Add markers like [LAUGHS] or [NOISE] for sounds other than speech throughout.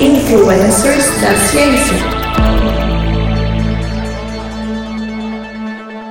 Influencers da ciência.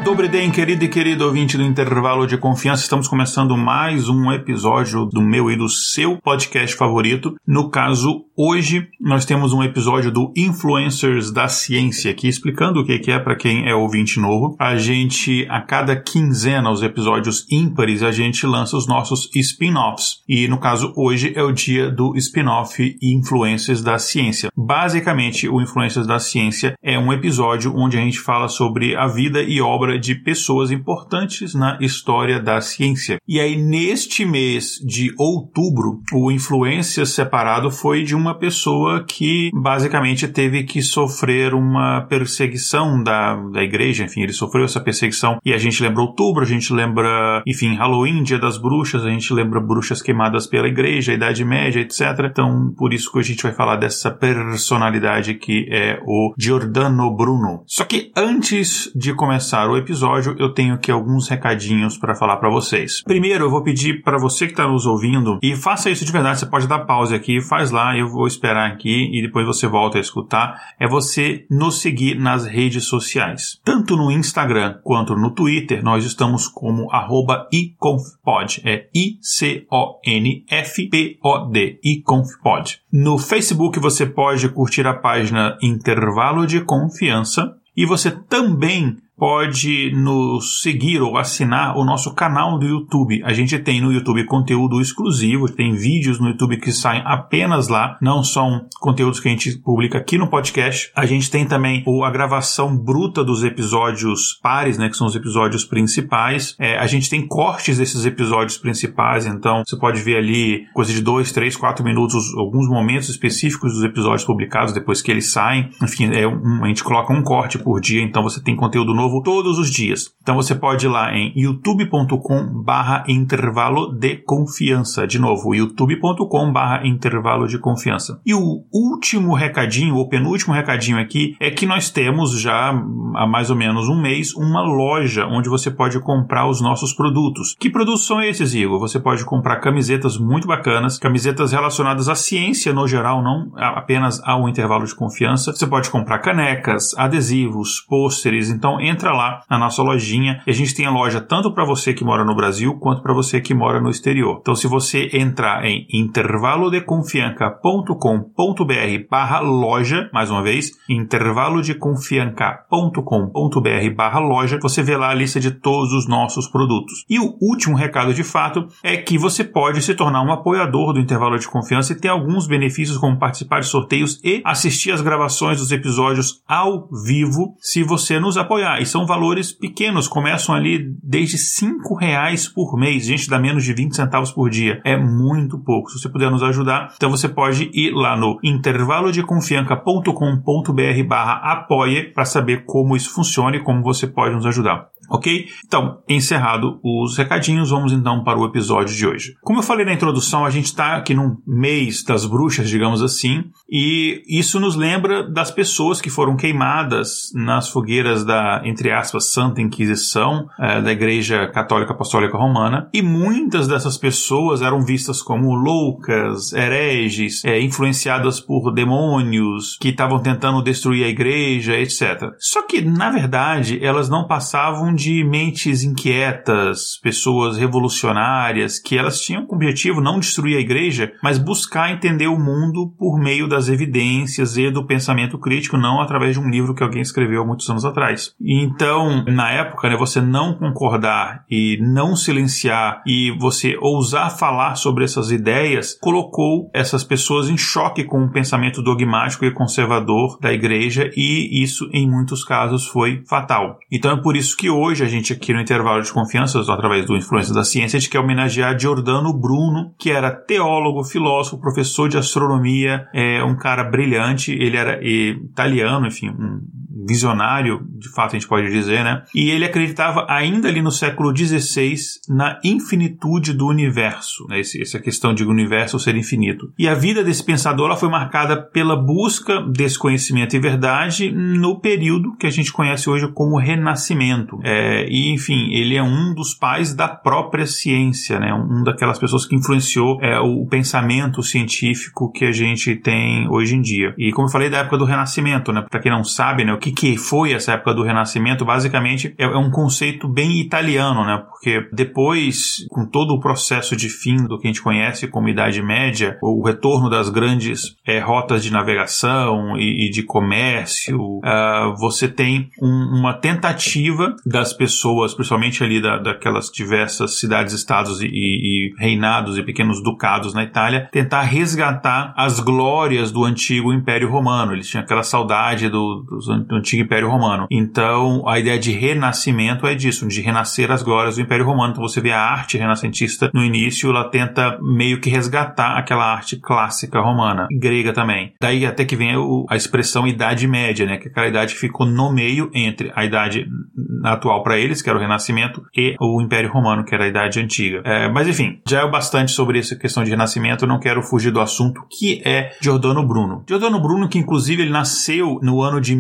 Dobriden, querido e querido ouvinte do Intervalo de Confiança, estamos começando mais um episódio do meu e do seu podcast favorito. No caso, hoje nós temos um episódio do Influencers da Ciência, aqui explicando o que é para quem é ouvinte novo. A gente, a cada quinzena, os episódios ímpares, a gente lança os nossos spin-offs. E no caso, hoje é o dia do spin-off Influencers da Ciência. Basicamente, o Influencers da Ciência é um episódio onde a gente fala sobre a vida e obra de pessoas importantes na história da ciência. E aí, neste mês de outubro, o influência separado foi de uma pessoa que basicamente teve que sofrer uma perseguição da, da igreja. Enfim, ele sofreu essa perseguição. E a gente lembra outubro, a gente lembra, enfim, Halloween, Dia das Bruxas, a gente lembra bruxas queimadas pela igreja, Idade Média, etc. Então, por isso que a gente vai falar dessa personalidade que é o Giordano Bruno. Só que antes de começar o episódio, eu tenho aqui alguns recadinhos para falar para vocês. Primeiro, eu vou pedir para você que está nos ouvindo e faça isso de verdade. Você pode dar pausa aqui, faz lá, eu vou esperar aqui e depois você volta a escutar. É você nos seguir nas redes sociais, tanto no Instagram quanto no Twitter. Nós estamos como @iconfpod, é I C O N F P O D, iconfpod. No Facebook você pode curtir a página Intervalo de Confiança e você também pode nos seguir ou assinar o nosso canal do YouTube. A gente tem no YouTube conteúdo exclusivo, tem vídeos no YouTube que saem apenas lá, não são conteúdos que a gente publica aqui no podcast. A gente tem também a gravação bruta dos episódios pares, né, que são os episódios principais. É, a gente tem cortes desses episódios principais, então você pode ver ali coisa de dois, três, quatro minutos, alguns momentos específicos dos episódios publicados depois que eles saem. Enfim, é um, a gente coloca um corte por dia, então você tem conteúdo novo novo todos os dias. Então você pode ir lá em youtube.com barra intervalo de confiança. De novo, youtube.com barra intervalo de confiança. E o último recadinho, ou penúltimo recadinho aqui, é que nós temos já há mais ou menos um mês uma loja onde você pode comprar os nossos produtos. Que produtos são esses, Igor? Você pode comprar camisetas muito bacanas, camisetas relacionadas à ciência no geral, não apenas ao intervalo de confiança. Você pode comprar canecas, adesivos, pôsteres. Então entra lá na nossa lojinha. E a gente tem a loja tanto para você que mora no Brasil quanto para você que mora no exterior. Então, se você entrar em intervalodeconfianca.com.br barra loja, mais uma vez, intervalodeconfianca.com.br barra loja, você vê lá a lista de todos os nossos produtos. E o último recado de fato é que você pode se tornar um apoiador do Intervalo de Confiança e ter alguns benefícios como participar de sorteios e assistir as gravações dos episódios ao vivo se você nos apoiar. São valores pequenos, começam ali desde cinco reais por mês. Gente, dá menos de 20 centavos por dia. É muito pouco. Se você puder nos ajudar, então você pode ir lá no intervalodeconfianca.com.br barra apoia para saber como isso funciona e como você pode nos ajudar. Ok? Então, encerrado os recadinhos, vamos então para o episódio de hoje. Como eu falei na introdução, a gente está aqui num mês das bruxas, digamos assim, e isso nos lembra das pessoas que foram queimadas nas fogueiras da, entre aspas, Santa Inquisição é, da Igreja Católica Apostólica Romana, e muitas dessas pessoas eram vistas como loucas, hereges, é, influenciadas por demônios que estavam tentando destruir a igreja, etc. Só que, na verdade, elas não passavam de mentes inquietas, pessoas revolucionárias, que elas tinham como objetivo não destruir a igreja, mas buscar entender o mundo por meio das evidências e do pensamento crítico, não através de um livro que alguém escreveu há muitos anos atrás. Então, na época, né, você não concordar e não silenciar e você ousar falar sobre essas ideias colocou essas pessoas em choque com o pensamento dogmático e conservador da igreja e isso, em muitos casos, foi fatal. Então é por isso que hoje hoje a gente aqui no intervalo de confiança, através do Influência da Ciência, a gente quer homenagear Giordano Bruno, que era teólogo, filósofo, professor de astronomia, é um cara brilhante, ele era italiano, enfim, um visionário, de fato a gente pode dizer, né? E ele acreditava ainda ali no século XVI na infinitude do universo, né? Esse, essa questão de universo ser infinito. E a vida desse pensador ela foi marcada pela busca desse conhecimento e verdade no período que a gente conhece hoje como Renascimento. É, e enfim, ele é um dos pais da própria ciência, né? Um daquelas pessoas que influenciou é, o pensamento científico que a gente tem hoje em dia. E como eu falei da época do Renascimento, né? Para quem não sabe, né? O que, que foi essa época do Renascimento? Basicamente é, é um conceito bem italiano, né? Porque depois, com todo o processo de fim do que a gente conhece como Idade Média, o retorno das grandes é, rotas de navegação e, e de comércio, uh, você tem um, uma tentativa das pessoas, principalmente ali da, daquelas diversas cidades-estados e, e, reinados e pequenos ducados na Itália, tentar resgatar as glórias do antigo Império Romano. Eles tinham aquela saudade do, do antigo Império Romano. Então, a ideia de renascimento é disso, de renascer as glórias do Império Romano. Então, você vê a arte renascentista no início, ela tenta meio que resgatar aquela arte clássica romana, grega também. Daí até que vem a expressão Idade Média, né? Que é aquela idade que ficou no meio entre a idade atual para eles, que era o Renascimento, e o Império Romano, que era a Idade Antiga. É, mas enfim, já é o bastante sobre essa questão de Renascimento, não quero fugir do assunto, que é Giordano Bruno. Giordano Bruno, que inclusive ele nasceu no ano de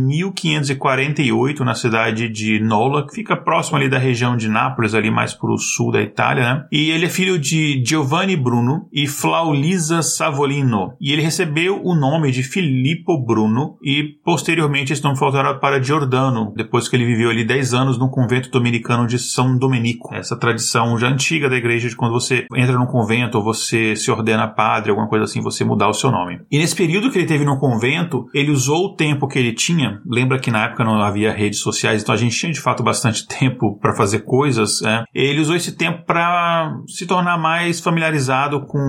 1548 na cidade de Nola, que fica próximo ali da região de Nápoles, ali mais para o sul da Itália, né? E ele é filho de Giovanni Bruno e Flaulisa Savolino. E ele recebeu o nome de Filippo Bruno e posteriormente esse nome foi alterado para Giordano, depois que ele viveu ali 10 anos no convento dominicano de São Domenico. Essa tradição já antiga da igreja de quando você entra num convento ou você se ordena padre, alguma coisa assim, você mudar o seu nome. E nesse período que ele teve no convento, ele usou o tempo que ele tinha. Lembra que na época não havia redes sociais, então a gente tinha de fato bastante [LAUGHS] tempo para fazer coisas. Né? Ele usou esse tempo para se tornar mais familiarizado com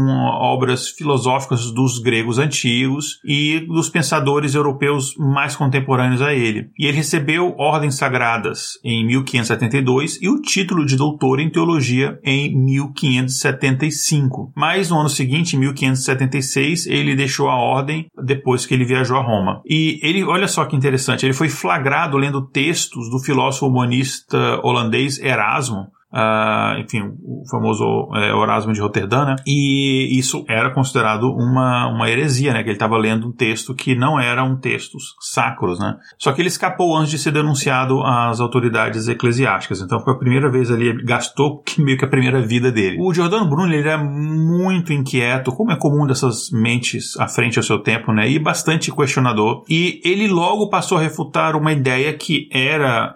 obras filosóficas dos gregos antigos e dos pensadores europeus mais contemporâneos a ele. E ele recebeu ordens sagradas em 1572 e o título de doutor em teologia em 1575. Mas no ano seguinte, em 1576, ele deixou a ordem depois que ele viajou a Roma. E ele, olha só que interessante, ele foi flagrado lendo textos do filósofo humanista holandês Erasmo, Uh, enfim, o famoso é, de Roterdã, né? E isso era considerado uma, uma heresia, né? Que ele estava lendo um texto que não eram textos sacros, né? Só que ele escapou antes de ser denunciado às autoridades eclesiásticas. Então foi a primeira vez ali, ele gastou [LAUGHS] meio que a primeira vida dele. O Giordano Bruno, ele era muito inquieto, como é comum dessas mentes à frente ao seu tempo, né? E bastante questionador. E ele logo passou a refutar uma ideia que era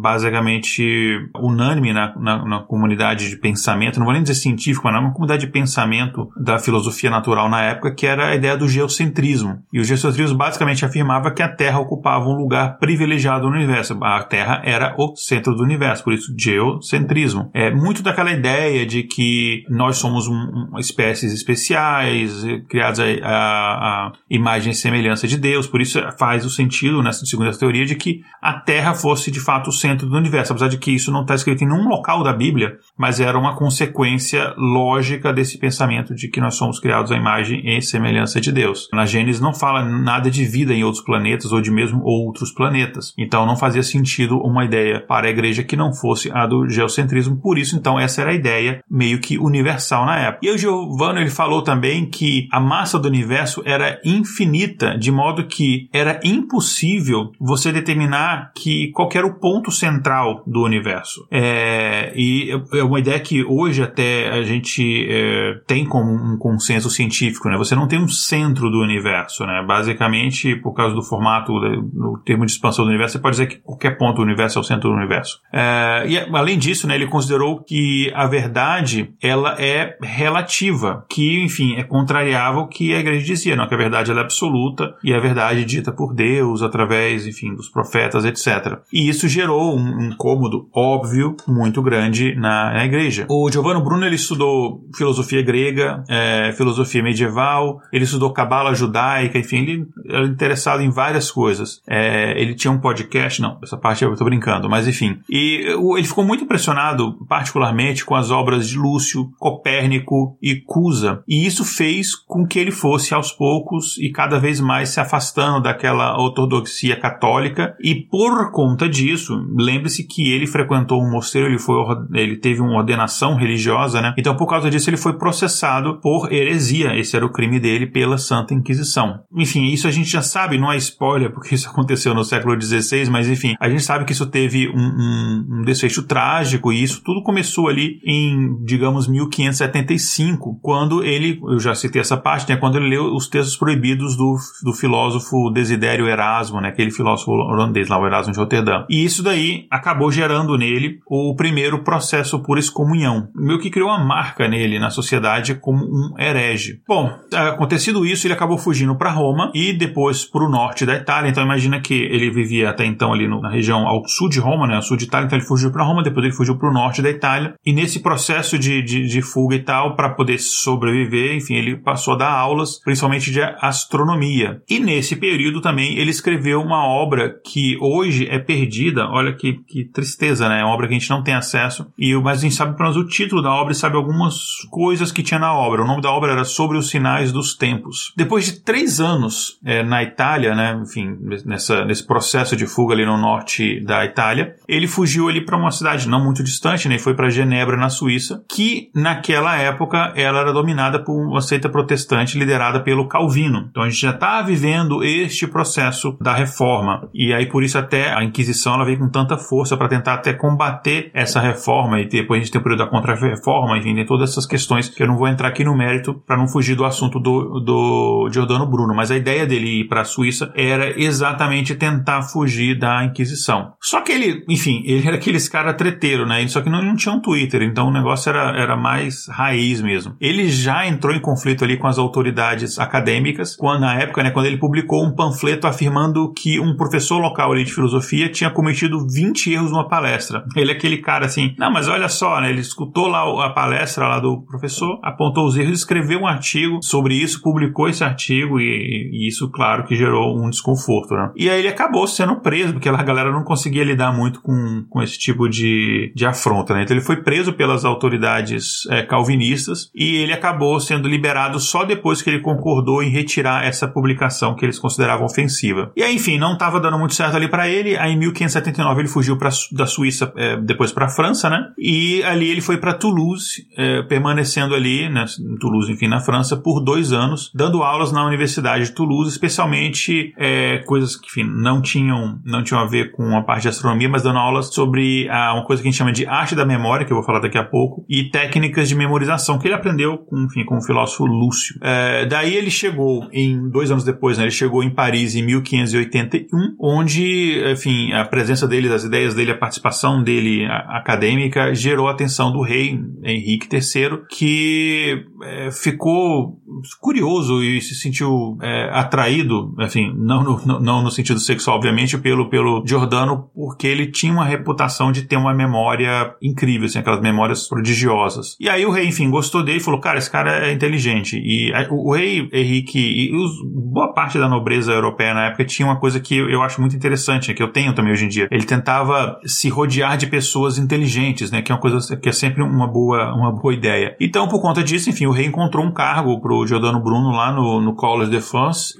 basicamente unânime na, na na, comunidade de pensamento, não vou nem dizer científico, mas na comunidade de pensamento da filosofia natural na época, que era a ideia do geocentrismo. E o geocentrismo basicamente afirmava que a Terra ocupava um lugar privilegiado no universo. A Terra era o centro do universo, por isso geocentrismo. É muito daquela ideia de que nós somos um, um espécies especiais, criadas a, a, a, imagem e semelhança de Deus, por isso faz o sentido, nessa segunda teoria, de que a Terra fosse de fato o centro do universo, apesar de que isso não está escrito em nenhum local da Bíblia, mas era uma consequência lógica desse pensamento de que nós somos criados à imagem e semelhança de Deus. Na Gênesis não fala nada de vida em outros planetas ou de mesmo outros planetas. Então não fazia sentido uma ideia para a igreja que não fosse a do geocentrismo. Por isso, então, essa era a ideia meio que universal na época. E o Giovanni ele falou também que a massa do universo era infinita, de modo que era impossível você determinar que qualquer o ponto central do universo. É, e é uma ideia que hoje até a gente é, tem como um consenso científico, né? Você não tem um centro do universo, né? Basicamente, por causa do formato, do termo de expansão do universo, você pode dizer que qualquer ponto do universo é o centro do universo. É, e além disso, né, ele considerou que a verdade, ela é relativa, que, enfim, é contrariável o que a igreja dizia, não? Que a verdade ela é absoluta e a verdade dita por Deus através, enfim, dos profetas, etc. E isso gerou um incômodo óbvio muito grande na, na igreja. O Giovanni Bruno ele estudou filosofia grega, é, filosofia medieval, ele estudou cabala judaica, enfim, ele era interessado em várias coisas. É, ele tinha um podcast, não, essa parte eu tô brincando, mas enfim. E ele ficou muito impressionado, particularmente, com as obras de Lúcio, Copérnico e Cusa. E isso fez com que ele fosse aos poucos e cada vez mais se afastando daquela ortodoxia católica. E por conta disso, lembre-se que ele frequentou um mosteiro, ele, foi, ele teve uma ordenação religiosa, né? Então, por causa disso, ele foi processado por heresia. Esse era o crime dele pela Santa Inquisição. Enfim, isso a gente já sabe, não é spoiler, porque isso [LAUGHS] aconteceu no século XVI, mas enfim, a gente sabe que isso teve um, um, um desfecho trágico e isso tudo começou ali em, digamos, 1575, quando ele, eu já citei essa parte, né, quando ele leu os textos proibidos do, do filósofo Desidério Erasmo, né, aquele filósofo holandês lá, o Erasmo de Roterdã. E isso daí acabou gerando nele o primeiro processo por excomunhão, meio que criou uma marca nele na sociedade como um herege. Bom, acontecido isso, ele acabou fugindo para Roma e depois para o norte da Itália. Então imagina que ele vivia até então ali no, na região ao sul de Roma, né, ao sul de Itália, então ele fugiu para Roma, depois ele fugiu para o norte da Itália. E nesse processo de, de, de fuga e tal, para poder sobreviver, enfim, ele passou a dar aulas, principalmente de astronomia. E nesse período também ele escreveu uma obra que hoje é perdida. Olha que, que tristeza, né? É uma obra que a gente não tem acesso. E mas a gente sabe pelo menos o título da obra e sabe algumas coisas que tinha na obra. O nome da obra era Sobre os Sinais dos Tempos. Depois de três anos é, na Itália, né? Enfim, nessa, nesse processo de fuga ali no norte da Itália, ele fugiu ali para uma cidade não muito distante, né? Foi para Genebra, na Suíça, que naquela época ela era dominada por uma seita protestante liderada pelo Calvino. Então a gente já está vivendo este processo da reforma. E aí por isso até a Inquisição ela veio com tanta força para tentar até combater essa reforma e depois a gente tem o período da contra-reforma, enfim, tem todas essas questões que eu não vou entrar aqui no mérito para não fugir do assunto do, do Giordano Bruno, mas a ideia dele ir para a Suíça era exatamente tentar fugir da Inquisição. Só que ele, enfim, ele era aqueles cara treteiro, né? Só que não, não tinha um Twitter, então o negócio era, era mais raiz mesmo. Ele já entrou em conflito ali com as autoridades acadêmicas, quando na época, né, quando ele publicou um panfleto afirmando que um professor local ali de filosofia tinha cometido 20 erros numa palestra. Ele é aquele cara assim, não, mas olha só, né, ele escutou lá a palestra lá do professor, apontou os erros, escreveu um artigo sobre isso, publicou esse artigo e, e isso, claro, que gerou um desconforto, né? E aí ele acabou sendo preso, porque a galera não conseguia lidar muito com, com esse tipo de, de afronta, né? Então ele foi preso pelas autoridades é, calvinistas e ele acabou sendo liberado só depois que ele concordou em retirar essa publicação que eles consideravam ofensiva. E aí, enfim, não estava dando muito certo ali para ele. Aí em 1579 ele fugiu pra, da Suíça, é, depois para a França, né? E ali ele foi para Toulouse, é, permanecendo ali, né, em Toulouse, enfim, na França, por dois anos, dando aulas na Universidade de Toulouse, especialmente é, coisas que, enfim, não tinham, não tinham a ver com a parte de astronomia, mas dando aulas sobre ah, uma coisa que a gente chama de arte da memória, que eu vou falar daqui a pouco, e técnicas de memorização, que ele aprendeu com, enfim, com o filósofo Lúcio. É, daí ele chegou, em dois anos depois, né, ele chegou em Paris em 1581, onde, enfim, a presença dele, as ideias dele, a participação dele acadêmica gerou a atenção do rei Henrique III, que é, ficou curioso e se sentiu é, atraído, enfim, não no, não no sentido sexual, obviamente, pelo, pelo Giordano, porque ele tinha uma reputação de ter uma memória incrível, assim, aquelas memórias prodigiosas. E aí o rei, enfim, gostou dele e falou, cara, esse cara é inteligente. E o, o, rei Henrique e os, boa parte da nobreza europeia na época tinha uma coisa que eu, acho muito interessante, que eu tenho também hoje em dia. Ele tentava se rodear de pessoas inteligentes, né, que é uma coisa que é sempre uma boa, uma boa ideia. Então, por conta disso, enfim, o rei encontrou um cargo pro Giordano Bruno lá no, no College de France,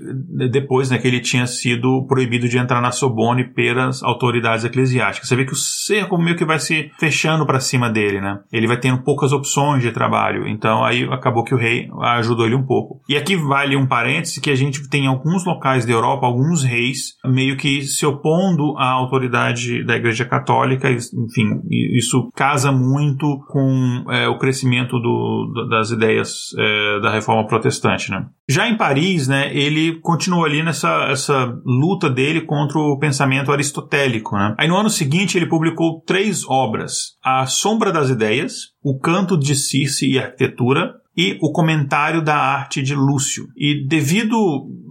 depois, né, que ele tinha sido proibido de entrar na Sorbonne pelas autoridades eclesiásticas. Você vê que o cerco meio que vai se fechando para cima dele, né? Ele vai tendo poucas opções de trabalho. Então aí acabou que o rei ajudou ele um pouco. E aqui vale um parêntese que a gente tem alguns locais da Europa, alguns reis meio que se opondo à autoridade da Igreja Católica. Enfim, isso casa muito com é, o crescimento do, das ideias é, da Reforma Protestante, né? Já em Paris, né, ele continuou ali nessa essa luta dele contra o pensamento aristotélico. Né? Aí no ano seguinte ele publicou três obras: A Sombra das Ideias, O Canto de Circe e Arquitetura e o comentário da arte de Lúcio. E devido,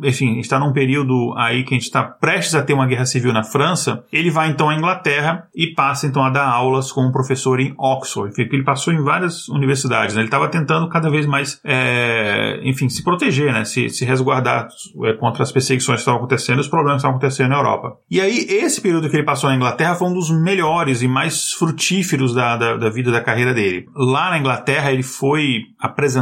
enfim, está num período aí que a gente está prestes a ter uma guerra civil na França, ele vai então à Inglaterra e passa então a dar aulas como professor em Oxford. Ele passou em várias universidades, né? ele estava tentando cada vez mais, é, enfim, se proteger, né? se, se resguardar é, contra as perseguições que estavam acontecendo os problemas que estavam acontecendo na Europa. E aí, esse período que ele passou na Inglaterra foi um dos melhores e mais frutíferos da, da, da vida da carreira dele. Lá na Inglaterra, ele foi apresentado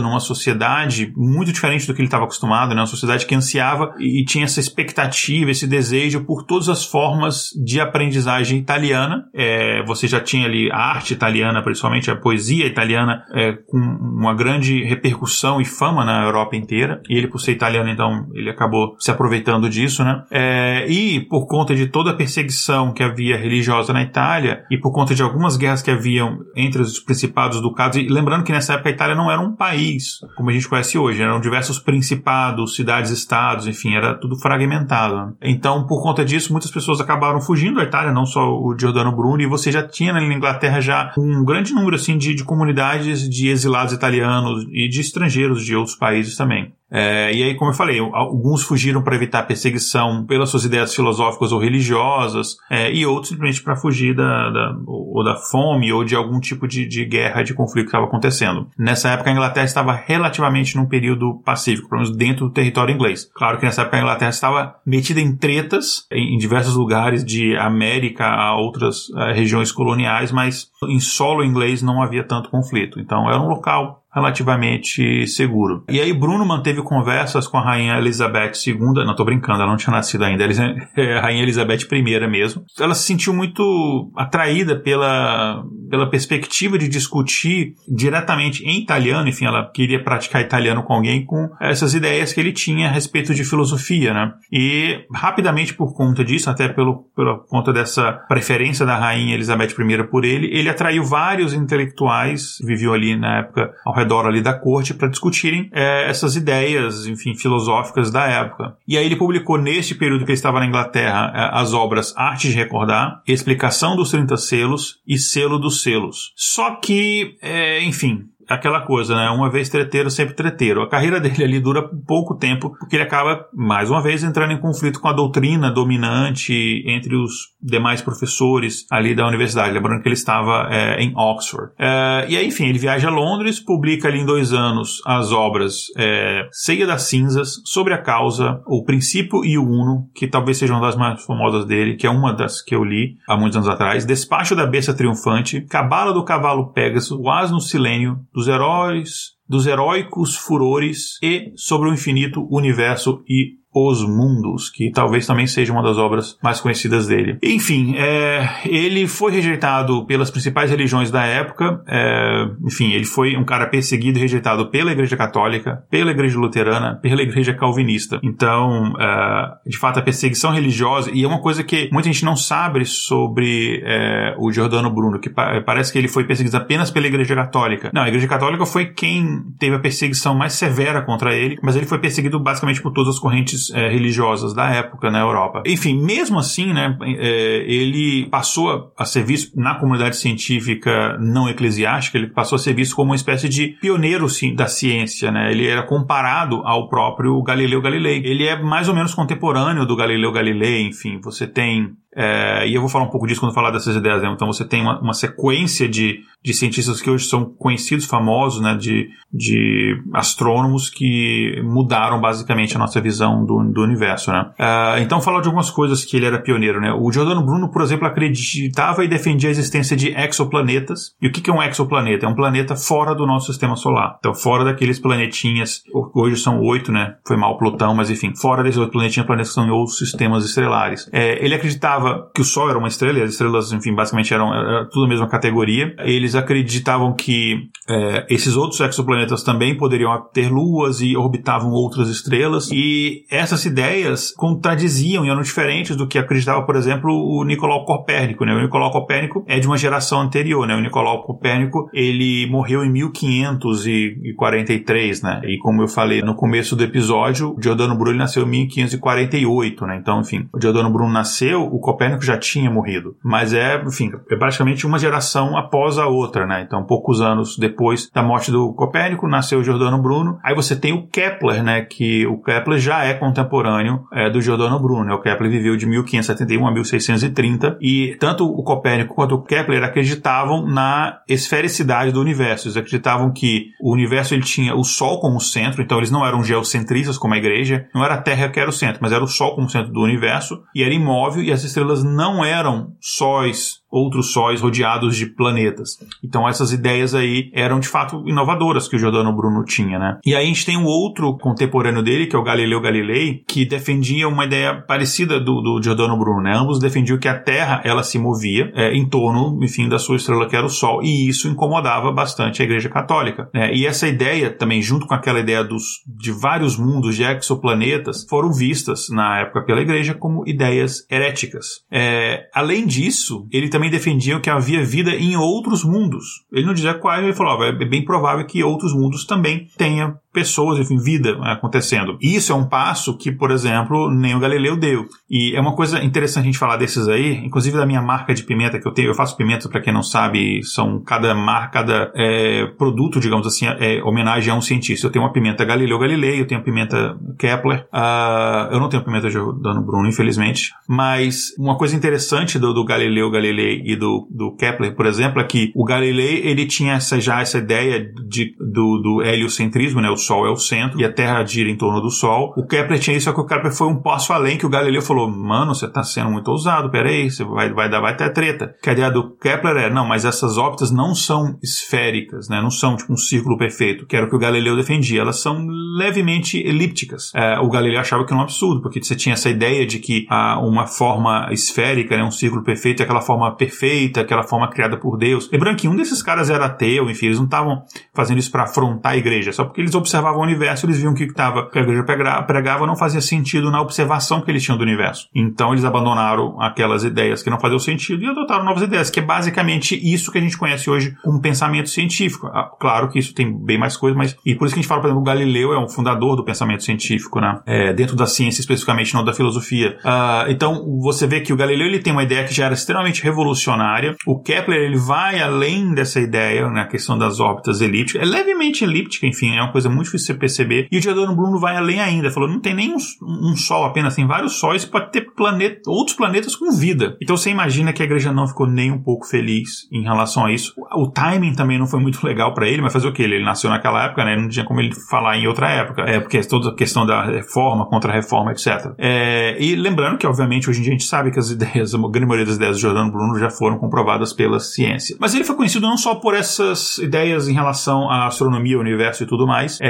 numa sociedade muito diferente do que ele estava acostumado, né? uma sociedade que ansiava e tinha essa expectativa, esse desejo por todas as formas de aprendizagem italiana. É, você já tinha ali a arte italiana, principalmente a poesia italiana, é, com uma grande repercussão e fama na Europa inteira. E ele, por ser italiano, então, ele acabou se aproveitando disso, né? É, e por conta de toda a perseguição que havia religiosa na Itália e por conta de algumas guerras que haviam entre os principados ducados, e lembrando que nessa época a Itália não era um país, como a gente conhece hoje, eram diversos principados, cidades-estados, enfim, era tudo fragmentado. Então, por conta disso, muitas pessoas acabaram fugindo da Itália, não só o Giordano Bruno, e você já tinha na Inglaterra já um grande número assim de, de comunidades de exilados italianos e de estrangeiros de outros países também. É, e aí, como eu falei, alguns fugiram para evitar perseguição pelas suas ideias filosóficas ou religiosas, é, e outros simplesmente para fugir da, da, ou da fome ou de algum tipo de, de guerra, de conflito que estava acontecendo. Nessa época, a Inglaterra estava relativamente num período pacífico, pelo menos dentro do território inglês. Claro que nessa época a Inglaterra estava metida em tretas em, em diversos lugares de América a outras a regiões coloniais, mas em solo inglês não havia tanto conflito. Então era um local relativamente seguro. E aí Bruno manteve conversas com a rainha Elizabeth II, não tô brincando, ela não tinha nascido ainda, [LAUGHS] é a rainha Elizabeth I mesmo. Ela se sentiu muito atraída pela, pela perspectiva de discutir diretamente em italiano, enfim, ela queria praticar italiano com alguém com essas ideias que ele tinha a respeito de filosofia, né? E rapidamente por conta disso, até pelo, pela conta dessa preferência da rainha Elizabeth I por ele, ele atraiu vários intelectuais, viviam ali na época ao redor ali da corte para discutirem é, essas ideias, enfim, filosóficas da época. E aí ele publicou neste período que ele estava na Inglaterra é, as obras Arte de Recordar, Explicação dos 30 Selos e Selo dos Selos. Só que, é, enfim, aquela coisa, né? Uma vez treteiro, sempre treteiro. A carreira [LAUGHS] dele ali dura pouco tempo, porque ele acaba, mais uma vez, entrando em conflito com a doutrina dominante entre os demais professores ali da universidade. Lembrando que ele estava é, em Oxford. É, e aí, enfim, ele viaja a Londres, publica ali em dois anos as obras é, Ceia das Cinzas, Sobre a Causa, O Princípio e o Uno, que talvez seja uma das mais famosas dele, que é uma das que eu li há muitos anos atrás, Despacho da Besta Triunfante, Cabala do Cavalo Pégaso, O Asno Silênio, dos heróis, dos heróicos furores e sobre o infinito universo e os Mundos, que talvez também seja uma das obras mais conhecidas dele. Enfim, é, ele foi rejeitado pelas principais religiões da época. É, enfim, ele foi um cara perseguido e rejeitado pela Igreja Católica, pela Igreja Luterana, pela Igreja Calvinista. Então, é, de fato, a perseguição religiosa, e é uma coisa que muita gente não sabe sobre é, o Giordano Bruno, que pa parece que ele foi perseguido apenas pela Igreja Católica. Não, a Igreja Católica foi quem teve a perseguição mais severa contra ele, mas ele foi perseguido basicamente por todas as correntes é, religiosas da época na Europa. Enfim, mesmo assim, né, é, ele passou a ser visto na comunidade científica não eclesiástica, ele passou a ser visto como uma espécie de pioneiro sim, da ciência, né? Ele era comparado ao próprio Galileu Galilei. Ele é mais ou menos contemporâneo do Galileu Galilei, enfim, você tem é, e eu vou falar um pouco disso quando falar dessas ideias. Né? Então você tem uma, uma, sequência de, de cientistas que hoje são conhecidos, famosos, né? de, de astrônomos que mudaram basicamente a nossa visão do, do universo. Né? É, então falar de algumas coisas que ele era pioneiro. Né? O Giordano Bruno, por exemplo, acreditava e defendia a existência de exoplanetas. E o que, é um exoplaneta? É um planeta fora do nosso sistema solar. Então fora daqueles planetinhas, hoje são oito, né? Foi mal Plutão, mas enfim, fora desses oito planetinhas, planetas que são em outros sistemas estelares. É, ele acreditava acreditava que o Sol era uma estrela, e as estrelas, enfim, basicamente eram era tudo a mesma categoria. Eles acreditavam que é, esses outros exoplanetas também poderiam ter luas e orbitavam outras estrelas. E essas ideias contradiziam e eram diferentes do que acreditava, por exemplo, o Nicolau Copérnico. Né? O Nicolau Copérnico é de uma geração anterior. Né? O Nicolau Copérnico ele morreu em 1543, né? E como eu falei no começo do episódio, o Giordano Bruno nasceu em 1548, né? Então, enfim, o Giordano Bruno nasceu, o Copérnico já tinha morrido. Mas é, enfim, é praticamente uma geração após a outra, né? Então, poucos anos depois da morte do Copérnico, nasceu o Giordano Bruno. Aí você tem o Kepler, né? Que o Kepler já é contemporâneo é, do Giordano Bruno. O Kepler viveu de 1571 a 1630 e tanto o Copérnico quanto o Kepler acreditavam na esfericidade do universo. Eles acreditavam que o universo ele tinha o Sol como centro, então eles não eram geocentristas como a Igreja, não era a Terra que era o centro, mas era o Sol como centro do universo e era imóvel e as estrelas não eram sóis outros sóis rodeados de planetas. Então essas ideias aí eram de fato inovadoras que o Giordano Bruno tinha, né? E aí a gente tem um outro contemporâneo dele, que é o Galileu Galilei, que defendia uma ideia parecida do, do Giordano Bruno, né? Ambos defendiam que a Terra, ela se movia é, em torno, enfim, da sua estrela que era o Sol, e isso incomodava bastante a Igreja Católica, né? E essa ideia também, junto com aquela ideia dos, de vários mundos de exoplanetas, foram vistas na época pela Igreja como ideias heréticas. É, além disso, ele também defendiam que havia vida em outros mundos. Ele não dizia quais, ele falou: é bem provável que outros mundos também tenha pessoas, enfim, vida acontecendo. Isso é um passo que, por exemplo, nem o Galileu deu. E é uma coisa interessante a gente falar desses aí, inclusive da minha marca de pimenta que eu tenho. Eu faço pimenta, para quem não sabe, são cada marca, cada é, produto, digamos assim, é homenagem a um cientista. Eu tenho uma pimenta Galileu Galilei, eu tenho a pimenta Kepler. Uh, eu não tenho a pimenta de Dano Bruno, infelizmente. Mas uma coisa interessante do, do Galileu Galilei e do, do Kepler, por exemplo, é que o Galilei ele tinha essa, já essa ideia de, do, do heliocentrismo, né? O Sol é o centro e a Terra gira em torno do Sol. O Kepler tinha isso, só que o Kepler foi um passo além que o Galileu falou: Mano, você está sendo muito ousado, peraí, você vai, vai, dar, vai ter treta. Que a ideia do Kepler é: não, mas essas órbitas não são esféricas, né? Não são tipo um círculo perfeito, que era o que o Galileu defendia. Elas são levemente elípticas. É, o Galileu achava que era um absurdo, porque você tinha essa ideia de que ah, uma forma esférica, né, um círculo perfeito, é aquela forma perfeita, aquela forma criada por Deus. Lembrando que um desses caras era ateu, enfim, eles não estavam fazendo isso para afrontar a igreja, só porque eles observavam o universo, eles viam que o que a igreja pregava não fazia sentido na observação que eles tinham do universo. Então eles abandonaram aquelas ideias que não faziam sentido e adotaram novas ideias, que é basicamente isso que a gente conhece hoje como pensamento científico. Ah, claro que isso tem bem mais coisas, mas. E por isso que a gente fala, por exemplo, o Galileu é um fundador do pensamento científico, né? É, dentro da ciência, especificamente, não da filosofia. Uh, então, você vê que o Galileu ele tem uma ideia que já era extremamente revolucionária. O Kepler ele vai além dessa ideia, na né, questão das órbitas elípticas. É levemente elíptica, enfim, é uma coisa muito difícil você perceber. E o Giordano Bruno vai além ainda, falou, não tem nem um, um sol apenas, tem vários sóis, pode ter planeta, outros planetas com vida. Então você imagina que a igreja não ficou nem um pouco feliz em relação a isso. O timing também não foi muito legal para ele, mas fazer o que? Ele nasceu naquela época, né? Não tinha como ele falar em outra época. É porque toda a questão da reforma, contra-reforma, etc. É, e lembrando que, obviamente, hoje em dia a gente sabe que as [LAUGHS] ideias, a grande maioria das ideias do Giordano Bruno já foram comprovadas pela ciência. Mas ele foi conhecido não só por essas ideias em relação à astronomia, universo e tudo mais. É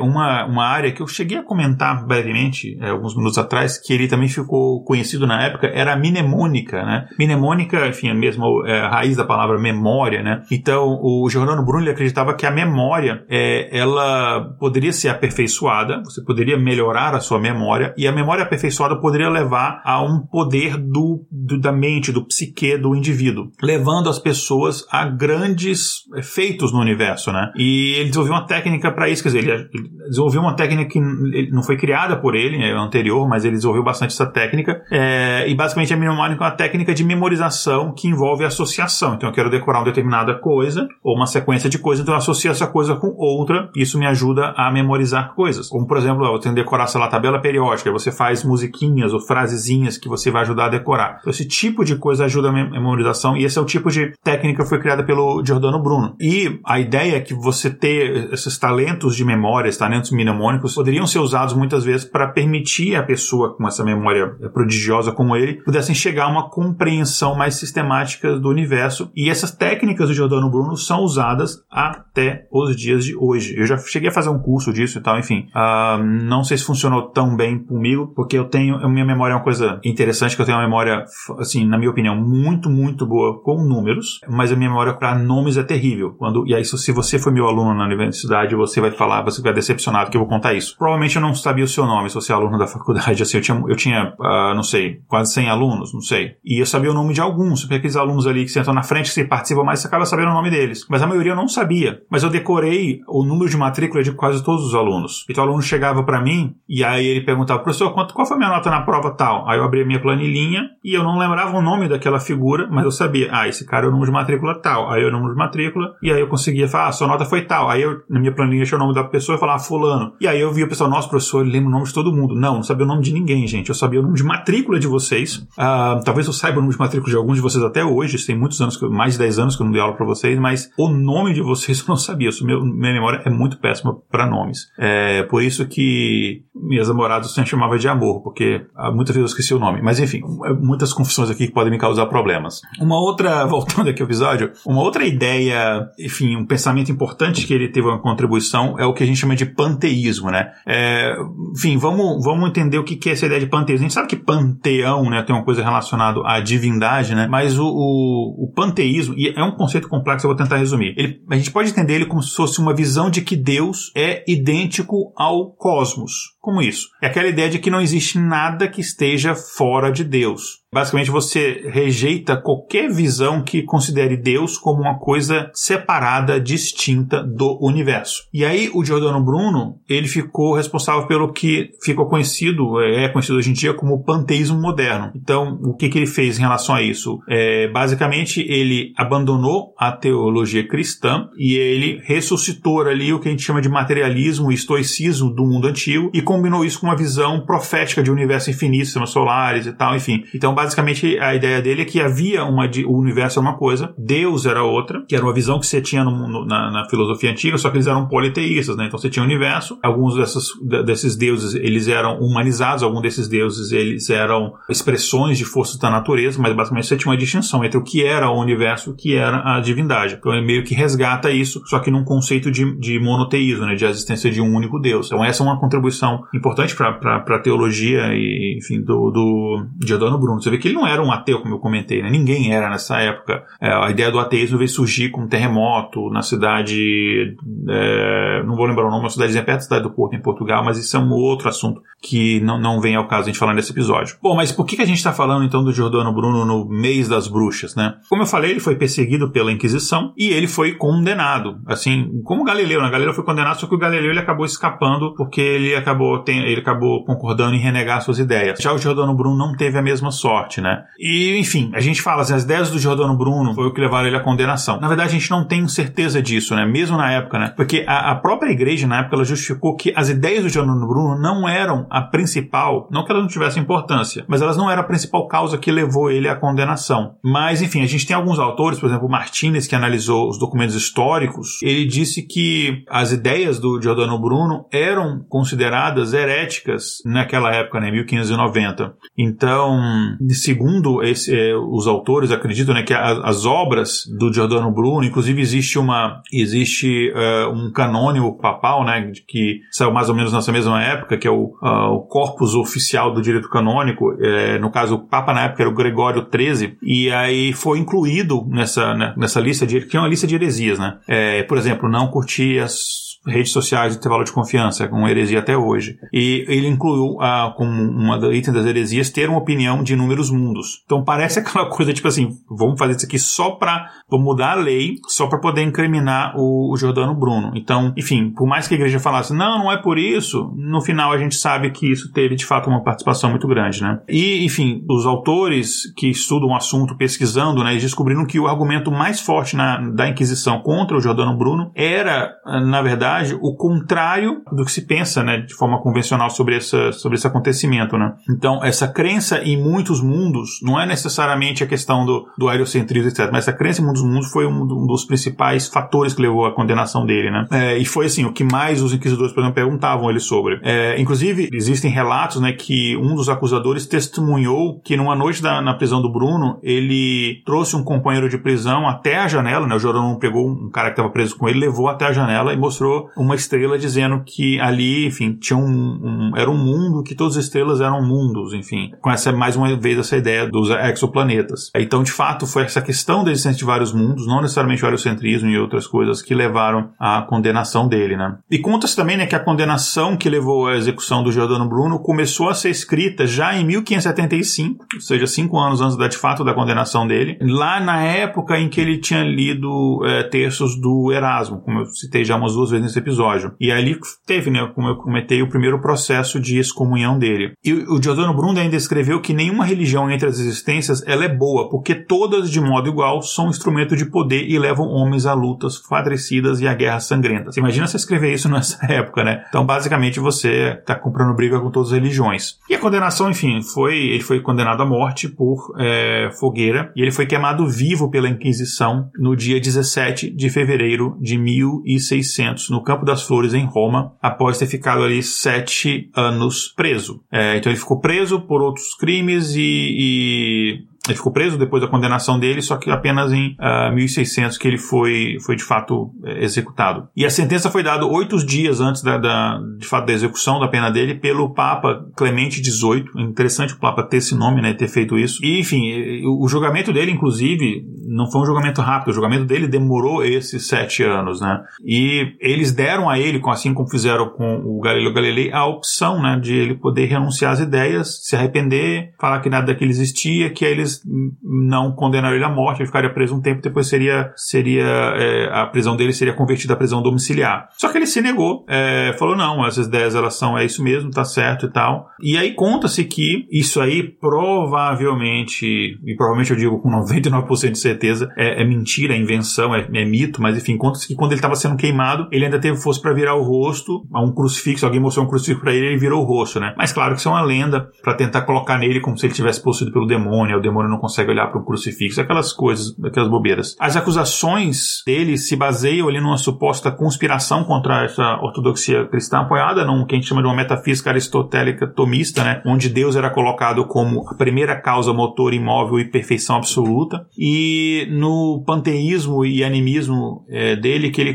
uma, uma área que eu cheguei a comentar brevemente, é, alguns minutos atrás, que ele também ficou conhecido na época, era a mnemônica, né? Mnemônica, enfim, é mesmo é, a raiz da palavra memória, né? Então, o Giordano Bruno acreditava que a memória, é, ela poderia ser aperfeiçoada, você poderia melhorar a sua memória, e a memória aperfeiçoada poderia levar a um poder do, do da mente, do psique do indivíduo, levando as pessoas a grandes feitos no universo, né? E ele desenvolveu uma técnica para isso, quer dizer, ele, ele desenvolveu uma técnica que não foi criada por ele, é anterior, mas ele desenvolveu bastante essa técnica, é, e basicamente a mnemônica é uma técnica de memorização que envolve associação. Então eu quero decorar uma determinada coisa, ou uma sequência de coisas, então eu associo essa coisa com outra, e isso me ajuda a memorizar coisas. Como, por exemplo, eu tenho que decorar, sei lá, tabela periódica, você faz musiquinhas ou frasezinhas que você vai ajudar a decorar. Então, esse tipo de coisa ajuda a memorização, e esse é o tipo de técnica que foi criada pelo Giordano Bruno. E a ideia é que você ter esses talentos de memória, esses talentos mnemônicos, poderiam ser usados muitas vezes para permitir a pessoa com essa memória prodigiosa como ele pudessem chegar a uma compreensão mais sistemática do universo. E essas técnicas do Giordano Bruno são usadas até os dias de hoje. Eu já cheguei a fazer um curso disso e tal, enfim. Uh, não sei se funcionou tão bem comigo, porque eu tenho. A minha memória é uma coisa interessante, que eu tenho uma memória, assim, na minha opinião, muito, muito boa com números, mas a minha memória para nomes é terrível. Quando, e aí, se você foi meu aluno na universidade, você vai falar você vai decepcionado que eu vou contar isso. Provavelmente eu não sabia o seu nome, se você é aluno da faculdade, [LAUGHS] assim, eu tinha, eu tinha uh, não sei, quase 100 alunos, não sei. E eu sabia o nome de alguns, porque aqueles alunos ali que sentam na frente, que você participa mais, você acaba sabendo o nome deles. Mas a maioria eu não sabia. Mas eu decorei o número de matrícula de quase todos os alunos. Então o aluno chegava para mim e aí ele perguntava, professor, quanto, qual foi a minha nota na prova tal? Aí eu abria minha planilhinha e eu não lembrava o nome daquela figura, mas eu sabia, ah, esse cara é o número de matrícula tal. Aí eu o número de matrícula e aí eu conseguia falar, ah, sua nota foi tal. Aí eu, na minha planilha, tinha o nome da pessoa e falava, ah, fulano. E aí eu via o pessoal, nossa, professor, ele lembra o nome de todo mundo. Não, não sabia o nome de ninguém, gente. Eu sabia o nome de matrícula de vocês. Uh, talvez eu saiba o número de matrícula de alguns de vocês até hoje. Isso tem muitos anos, mais de 10 anos que eu não dei aula para vocês, mas o nome de vocês [LAUGHS] eu não sabia. Meu, minha memória é muito péssima para nomes. É por isso que minhas namoradas sempre chamavam de amor, porque muitas vezes eu esqueci o nome. Mas enfim, é muitas confusões aqui que podem me causar problemas. Uma outra, [LAUGHS] voltando aqui ao episódio, uma outra ideia, enfim, um pensamento importante que ele teve uma contribuição é o que a gente chama de panteísmo, né? É, enfim, vamos, vamos entender o que é essa ideia de panteísmo. A gente sabe que panteão, né, tem uma coisa relacionada à divindade, né? Mas o, o, o panteísmo, e é um conceito complexo, eu vou tentar resumir. Ele, a gente pode entender ele como se fosse uma visão de que Deus é idêntico ao cosmos. Como isso? É aquela ideia de que não existe nada que esteja fora de Deus. Basicamente, você rejeita qualquer visão que considere Deus como uma coisa separada, distinta do universo. E aí, o Giordano Bruno, ele ficou responsável pelo que ficou conhecido, é conhecido hoje em dia como panteísmo moderno. Então, o que, que ele fez em relação a isso? É, basicamente, ele abandonou a teologia cristã e ele ressuscitou ali o que a gente chama de materialismo e estoicismo do mundo antigo e combinou isso com uma visão profética de universo infinito, sistemas solares e tal, enfim. Então, basicamente a ideia dele é que havia uma o universo era uma coisa, Deus era outra, que era uma visão que você tinha no, no, na, na, filosofia antiga, só que eles eram politeístas, né? Então você tinha o universo, alguns dessas, desses deuses eles eram humanizados, alguns desses deuses eles eram expressões de forças da natureza, mas basicamente você tinha uma distinção entre o que era o universo e o que era a divindade. Então ele meio que resgata isso, só que num conceito de, de monoteísmo, né? De existência de um único Deus. Então essa é uma contribuição importante para a teologia e, enfim, do, do Giordano Bruno. Você vê que ele não era um ateu, como eu comentei, né? Ninguém era nessa época. É, a ideia do ateísmo veio surgir com um terremoto na cidade. É, não vou lembrar o nome, uma cidadezinha perto da cidade do Porto, em Portugal, mas isso é um outro assunto que não, não vem ao caso a gente falar nesse episódio. Bom, mas por que, que a gente está falando então do Giordano Bruno no mês das bruxas, né? Como eu falei, ele foi perseguido pela Inquisição e ele foi condenado. Assim, como Galileu, né? Galileu foi condenado, só que o Galileu ele acabou escapando porque ele acabou, tem, ele acabou concordando em renegar suas ideias. Já o Giordano Bruno não teve a mesma sorte, né? E, enfim, a gente fala assim, as ideias do Giordano Bruno foi o que levaram ele à condenação. Na verdade, a gente não tem certeza disso, né? Mesmo na época, né? Porque a, a própria igreja, na época, ela justificou que as ideias do Giordano Bruno não eram a principal, não que elas não tivessem importância, mas elas não eram a principal causa que levou ele à condenação. Mas, enfim, a gente tem alguns autores, por exemplo, Martinez, que analisou os documentos históricos, ele disse que as ideias do Giordano Bruno eram consideradas heréticas naquela época, né? 1590. Então, segundo esse, é, os autores, acreditam né, que a, as obras do Giordano Bruno, inclusive existe uma existe uh, um canônimo papal, né, que saiu mais ou menos nessa mesma época, que é o, uh, o corpus oficial do direito canônico. É, no caso, o Papa na época era o Gregório XIII, e aí foi incluído nessa, né, nessa lista de que é uma lista de heresias, né? É, por exemplo, não curtir as redes sociais de intervalo de confiança, é uma heresia até hoje. E ele incluiu ah, como uma item das heresias ter uma opinião de inúmeros mundos. Então parece [LAUGHS] aquela coisa tipo assim, vamos fazer isso aqui só para mudar a lei, só para poder incriminar o, o Jordano Bruno. Então, enfim, por mais que a igreja falasse, não, não é por isso, no final a gente sabe que isso teve de fato uma participação muito grande, né? E, enfim, os autores que estudam o assunto pesquisando, né, descobriram que o argumento mais forte na, da Inquisição contra o Jordano Bruno era, na verdade, verdade, o contrário do que se pensa, né, de forma convencional sobre, essa, sobre esse acontecimento, né. Então, essa crença em muitos mundos não é necessariamente a questão do, do aerocentrismo, etc., mas essa crença em muitos mundos foi um, um dos principais fatores que levou à condenação dele, né. É, e foi, assim, o que mais os inquisidores, por exemplo, perguntavam ele sobre. É, inclusive, existem relatos, né, que um dos acusadores testemunhou que numa noite da, na prisão do Bruno, ele trouxe um companheiro de prisão até a janela, né, o Jorão pegou um cara que estava preso com ele, levou até a janela e mostrou uma estrela dizendo que ali, enfim, tinha um, um, era um mundo que todas as estrelas eram mundos, enfim, com essa mais uma vez essa ideia dos exoplanetas. Então, de fato, foi essa questão da existência de vários mundos, não necessariamente o heliocentrismo e outras coisas que levaram à condenação dele, né? E conta-se também, né, que a condenação que levou à execução do Giordano Bruno começou a ser escrita já em 1575, ou seja, cinco anos antes da de fato da condenação dele, lá na época em que ele tinha lido é, textos do Erasmo, como eu citei já umas duas vezes nesse episódio. E ali teve, né, como eu comentei, o primeiro processo de excomunhão dele. E o Giordano Bruno ainda escreveu que nenhuma religião entre as existências ela é boa, porque todas de modo igual são instrumento de poder e levam homens a lutas fadrecidas e a guerras sangrentas. Imagina você escrever isso [LAUGHS] nessa época, né? Então, basicamente, você está comprando briga com todas as religiões. E a condenação, enfim, foi ele foi condenado à morte por é, fogueira e ele foi queimado vivo pela Inquisição no dia 17 de fevereiro de 1600 no Campo das Flores em Roma, após ter ficado ali sete anos preso. É, então ele ficou preso por outros crimes e, e ele ficou preso depois da condenação dele, só que apenas em uh, ah, 1600 que ele foi, foi de fato eh, executado. E a sentença foi dada oito dias antes da, da, de fato da execução da pena dele pelo Papa Clemente XVIII. Interessante o Papa ter esse nome, né, ter feito isso. E enfim, o, o julgamento dele, inclusive, não foi um julgamento rápido. O julgamento dele demorou esses sete anos, né? E eles deram a ele, assim como fizeram com o Galileu Galilei, a opção, né, de ele poder renunciar às ideias, se arrepender, falar que nada daquilo existia, que aí eles não condenaram ele à morte, ele ficaria preso um tempo, depois seria, seria é, a prisão dele seria convertida à prisão domiciliar. Só que ele se negou, é, falou não, essas ideias elas são é isso mesmo, tá certo e tal. E aí conta-se que isso aí provavelmente, e provavelmente eu digo com 99% de certeza, é, é, mentira, é invenção, é, é mito, mas enfim, conta-se que quando ele estava sendo queimado, ele ainda teve força para virar o rosto a um crucifixo, alguém mostrou um crucifixo para ele, ele virou o rosto, né? Mas claro que isso é uma lenda para tentar colocar nele como se ele tivesse possuído pelo demônio, o demônio não consegue olhar para um crucifixo, aquelas coisas, aquelas bobeiras. As acusações dele se baseiam ali numa suposta conspiração contra essa ortodoxia cristã apoiada num que a gente chama de uma metafísica aristotélica tomista, né, onde Deus era colocado como a primeira causa motor imóvel e perfeição absoluta, e no panteísmo e animismo é, dele que ele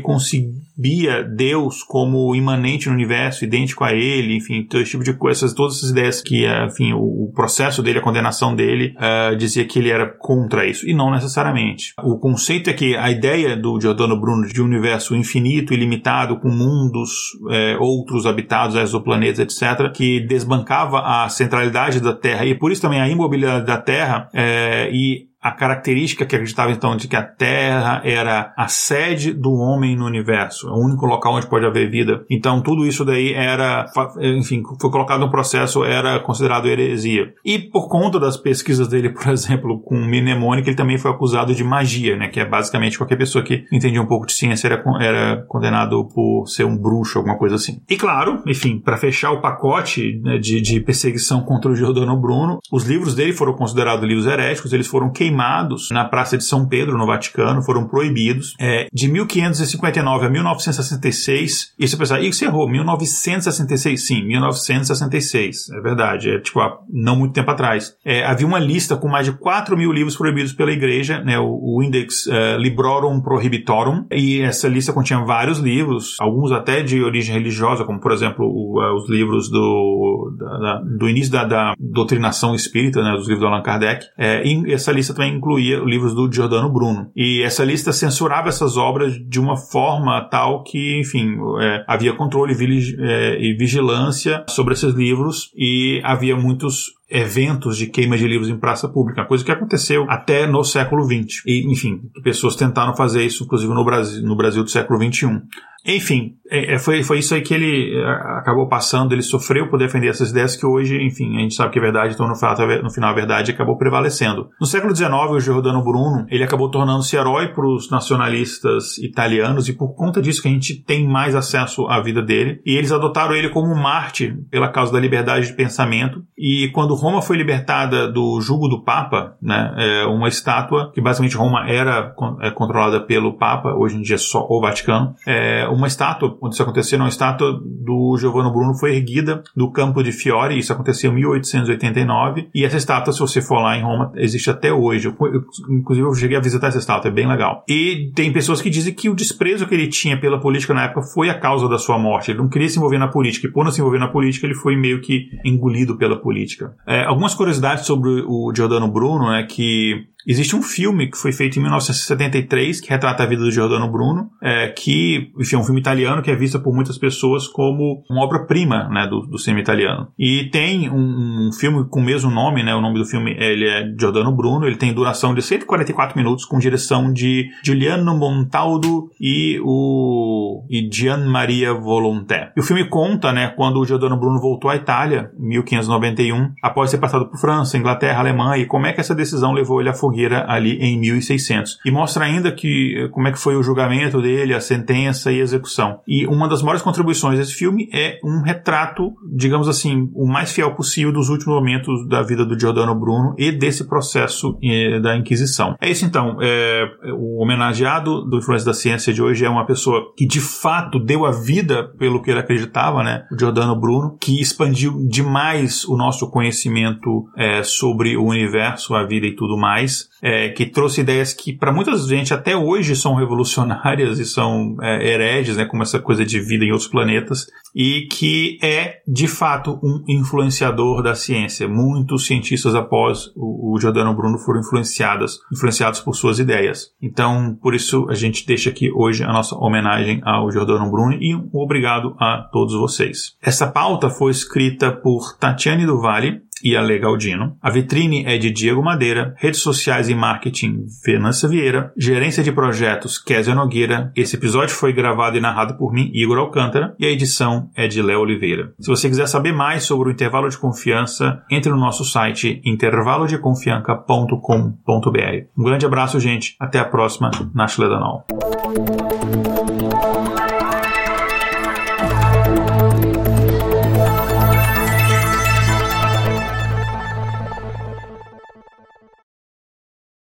concebia Deus como imanente no universo, idêntico a ele, enfim, todo esse tipo de coisas, todas essas ideias que, enfim, o, o processo dele, a condenação dele, uh, dizia que ele era contra isso, e não necessariamente. O conceito é que a ideia do Giordano Bruno de um universo infinito, ilimitado, com mundos, é, outros habitados, exoplanetas, etc., que desbancava a centralidade da Terra e por isso também a imobilidade da Terra é, e a característica que acreditava então de que a Terra era a sede do homem no universo, é o único local onde pode haver vida. Então tudo isso daí era, enfim, foi colocado no processo, era considerado heresia. E por conta das pesquisas dele, por exemplo, com mnemônica, ele também foi acusado de magia, né, que é basicamente qualquer pessoa que entendia um pouco de ciência era, era condenado por ser um bruxo, alguma coisa assim. E claro, enfim, para fechar o pacote né, de, de perseguição contra o Giordano Bruno, os livros dele foram considerados livros heréticos, eles foram queimados queimados na Praça de São Pedro, no Vaticano, foram proibidos. É, de 1559 a 1966, isso apesar, isso errou, 1966, sim, 1966, é verdade, é tipo, há não muito tempo atrás. É, havia uma lista com mais de 4 mil livros proibidos pela igreja, né, o, o Index uh, Librorum Prohibitorum, e essa lista continha vários livros, alguns até de origem religiosa, como por exemplo o, uh, os livros do, da, da, do início da, da, doutrinação espírita, né, dos livros do Allan Kardec, é, e essa lista também incluía livros do Giordano Bruno. E essa lista censurava essas obras de uma forma tal que, enfim, é, havia controle é, e vigilância sobre esses livros e havia muitos eventos de queima de livros em praça pública, coisa que aconteceu até no século XX. E, enfim, pessoas tentaram fazer isso, inclusive no Brasil, no Brasil do século XXI. Enfim, é, é, foi, foi isso aí que ele é, acabou passando, ele sofreu por defender essas ideias que hoje, enfim, a gente sabe que é verdade, então no, fato, no final a verdade acabou prevalecendo. No século XIX, o Giordano Bruno, ele acabou tornando-se herói para os nacionalistas italianos e por conta disso que a gente tem mais acesso à vida dele. E eles adotaram ele como um mártir pela causa da liberdade de pensamento. E quando Roma foi libertada do jugo do Papa, né, é uma estátua que basicamente Roma era é, controlada pelo Papa, hoje em dia só o Vaticano, é, uma estátua, quando isso aconteceu, uma estátua do Giovanni Bruno foi erguida do Campo de Fiore, isso aconteceu em 1889, e essa estátua, se você for lá em Roma, existe até hoje. Eu, eu, inclusive, eu cheguei a visitar essa estátua, é bem legal. E tem pessoas que dizem que o desprezo que ele tinha pela política na época foi a causa da sua morte. Ele não queria se envolver na política, e por não se envolver na política, ele foi meio que engolido pela política. É, algumas curiosidades sobre o Giordano Bruno, né, que Existe um filme que foi feito em 1973 que retrata a vida do Giordano Bruno, é, que enfim, é um filme italiano que é visto por muitas pessoas como uma obra-prima né, do, do, cinema italiano. E tem um, um, filme com o mesmo nome, né, o nome do filme ele é Giordano Bruno, ele tem duração de 144 minutos com direção de Giuliano Montaldo e o e Gian Maria Volonté. E o filme conta né, quando o Giordano Bruno voltou à Itália em 1591, após ter passado por França, Inglaterra, Alemanha, e como é que essa decisão levou ele a fogueira ali em 1600. E mostra ainda que eh, como é que foi o julgamento dele, a sentença e a execução. E uma das maiores contribuições desse filme é um retrato, digamos assim, o mais fiel possível dos últimos momentos da vida do Giordano Bruno e desse processo eh, da Inquisição. É isso então. É, o homenageado do Influência da Ciência de hoje é uma pessoa que de fato deu a vida pelo que ele acreditava, né? O Giordano Bruno, que expandiu demais o nosso conhecimento é, sobre o universo, a vida e tudo mais é, que trouxe ideias que para muita gente até hoje são revolucionárias e são é, hereges, né, como essa coisa de vida em outros planetas, e que é de fato um influenciador da ciência. Muitos cientistas após o, o Giordano Bruno foram influenciados, influenciados por suas ideias. Então, por isso a gente deixa aqui hoje a nossa homenagem ao Giordano Bruno e um obrigado a todos vocês. Essa pauta foi escrita por Tatiane Duvalli e Ale Galdino. A vitrine é de Diego Madeira, redes sociais e marketing Venâncio Vieira, gerência de projetos Kézia Nogueira. Esse episódio foi gravado e narrado por mim, Igor Alcântara, e a edição é de Léo Oliveira. Se você quiser saber mais sobre o intervalo de confiança, entre no nosso site intervalodeconfianca.com.br. Um grande abraço, gente. Até a próxima. Nash Ledanol.